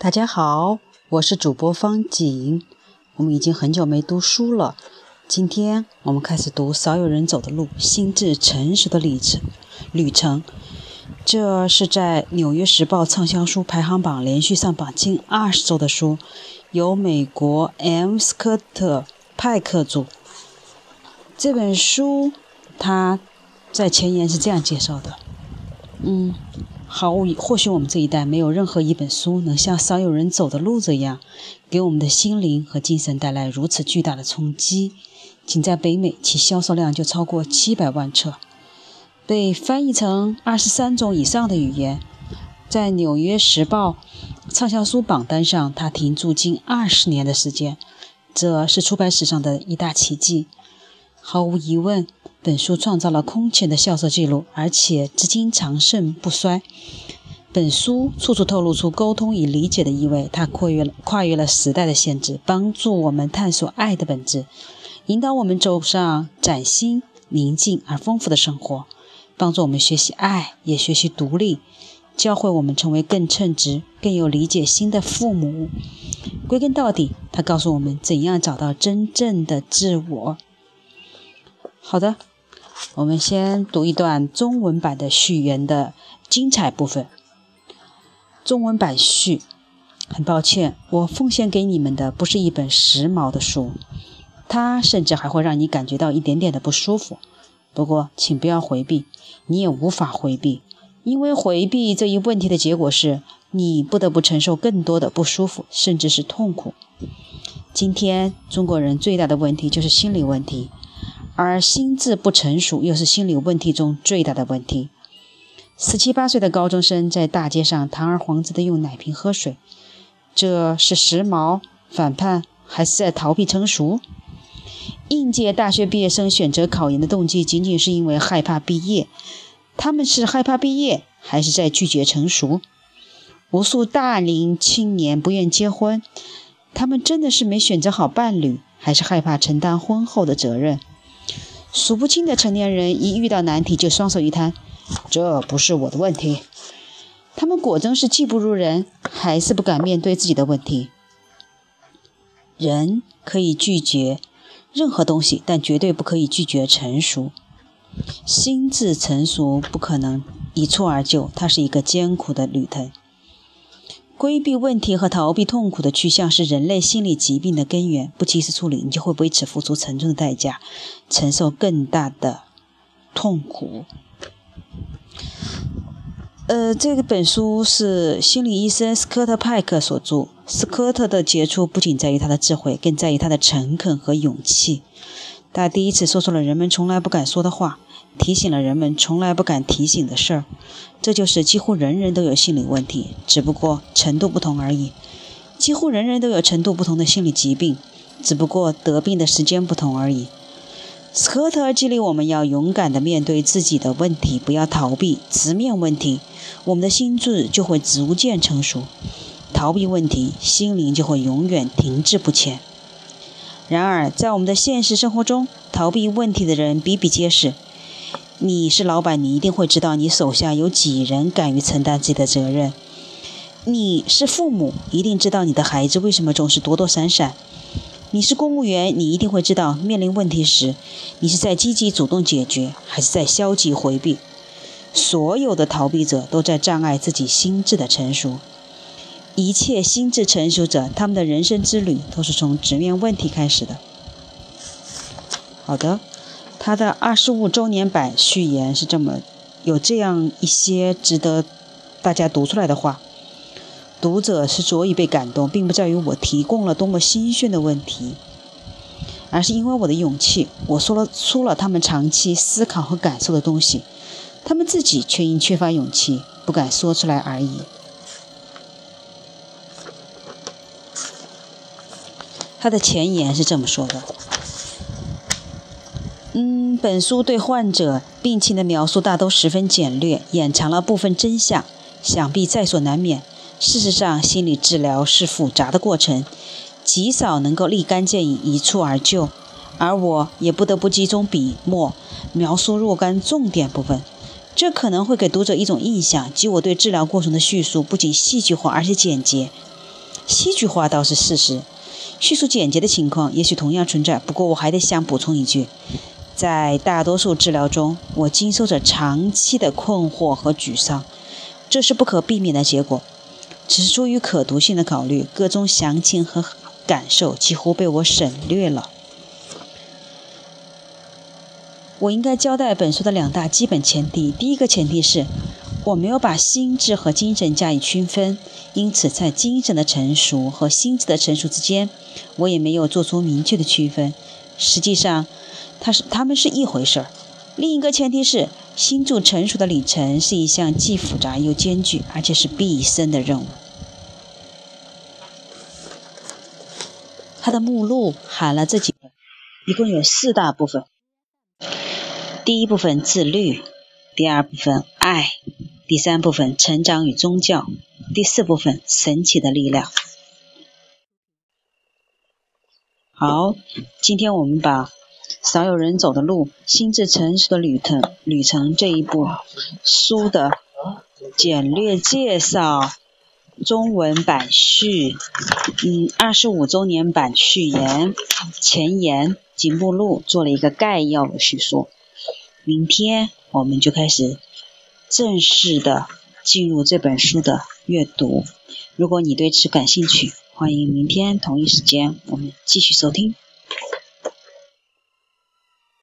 大家好，我是主播方景。我们已经很久没读书了，今天我们开始读《少有人走的路：心智成熟的旅程》。旅程，这是在《纽约时报》畅销书排行榜连续上榜近二十周的书，由美国 M. 斯科特·派克著。这本书，他在前言是这样介绍的：嗯。毫无疑，或许我们这一代没有任何一本书能像少有人走的路这样，给我们的心灵和精神带来如此巨大的冲击。仅在北美，其销售量就超过七百万册，被翻译成二十三种以上的语言。在《纽约时报》畅销书榜单上，它停驻近二十年的时间，这是出版史上的一大奇迹。毫无疑问。本书创造了空前的销售记录，而且至今长盛不衰。本书处处透露出沟通与理解的意味，它跨越了跨越了时代的限制，帮助我们探索爱的本质，引导我们走上崭新、宁静而丰富的生活，帮助我们学习爱，也学习独立，教会我们成为更称职、更有理解心的父母。归根到底，它告诉我们怎样找到真正的自我。好的。我们先读一段中文版的序言的精彩部分。中文版序：很抱歉，我奉献给你们的不是一本时髦的书，它甚至还会让你感觉到一点点的不舒服。不过，请不要回避，你也无法回避，因为回避这一问题的结果是你不得不承受更多的不舒服，甚至是痛苦。今天，中国人最大的问题就是心理问题。而心智不成熟又是心理问题中最大的问题。十七八岁的高中生在大街上堂而皇之地用奶瓶喝水，这是时髦、反叛，还是在逃避成熟？应届大学毕业生选择考研的动机仅仅是因为害怕毕业，他们是害怕毕业，还是在拒绝成熟？无数大龄青年不愿结婚，他们真的是没选择好伴侣，还是害怕承担婚后的责任？数不清的成年人一遇到难题就双手一摊，这不是我的问题。他们果真是技不如人，还是不敢面对自己的问题？人可以拒绝任何东西，但绝对不可以拒绝成熟。心智成熟不可能一蹴而就，它是一个艰苦的旅程。规避问题和逃避痛苦的趋向是人类心理疾病的根源。不及时处理，你就会为此付出沉重的代价，承受更大的痛苦。呃，这个本书是心理医生斯科特·派克所著。斯科特的杰出不仅在于他的智慧，更在于他的诚恳和勇气。他第一次说出了人们从来不敢说的话。提醒了人们从来不敢提醒的事儿，这就是几乎人人都有心理问题，只不过程度不同而已。几乎人人都有程度不同的心理疾病，只不过得病的时间不同而已。斯科特激励我们要勇敢地面对自己的问题，不要逃避，直面问题，我们的心智就会逐渐成熟。逃避问题，心灵就会永远停滞不前。然而，在我们的现实生活中，逃避问题的人比比皆是。你是老板，你一定会知道你手下有几人敢于承担自己的责任。你是父母，一定知道你的孩子为什么总是躲躲闪闪。你是公务员，你一定会知道面临问题时，你是在积极主动解决，还是在消极回避。所有的逃避者都在障碍自己心智的成熟。一切心智成熟者，他们的人生之旅都是从直面问题开始的。好的。他的二十五周年版序言是这么，有这样一些值得大家读出来的话。读者是所以被感动，并不在于我提供了多么新鲜的问题，而是因为我的勇气，我说了出了他们长期思考和感受的东西，他们自己却因缺乏勇气不敢说出来而已。他的前言是这么说的。嗯，本书对患者病情的描述大都十分简略，掩藏了部分真相，想必在所难免。事实上，心理治疗是复杂的过程，极少能够立竿见影、一蹴而就。而我也不得不集中笔墨，描述若干重点部分。这可能会给读者一种印象，即我对治疗过程的叙述不仅戏剧化，而且简洁。戏剧化倒是事实。叙述简洁的情况也许同样存在，不过我还得想补充一句：在大多数治疗中，我经受着长期的困惑和沮丧，这是不可避免的结果。只是出于可读性的考虑，各种详情和感受几乎被我省略了。我应该交代本书的两大基本前提：第一个前提是，我没有把心智和精神加以区分，因此在精神的成熟和心智的成熟之间，我也没有做出明确的区分。实际上，它是它们是一回事儿。另一个前提是，心智成熟的里程是一项既复杂又艰巨，而且是毕生的任务。它的目录含了这几个，一共有四大部分。第一部分自律，第二部分爱。第三部分成长与宗教，第四部分神奇的力量。好，今天我们把少有人走的路，心智成熟的旅程旅程这一部书的简略介绍，中文版序，嗯，二十五周年版序言、前言及目录做了一个概要的叙述。明天我们就开始。正式的进入这本书的阅读。如果你对此感兴趣，欢迎明天同一时间我们继续收听。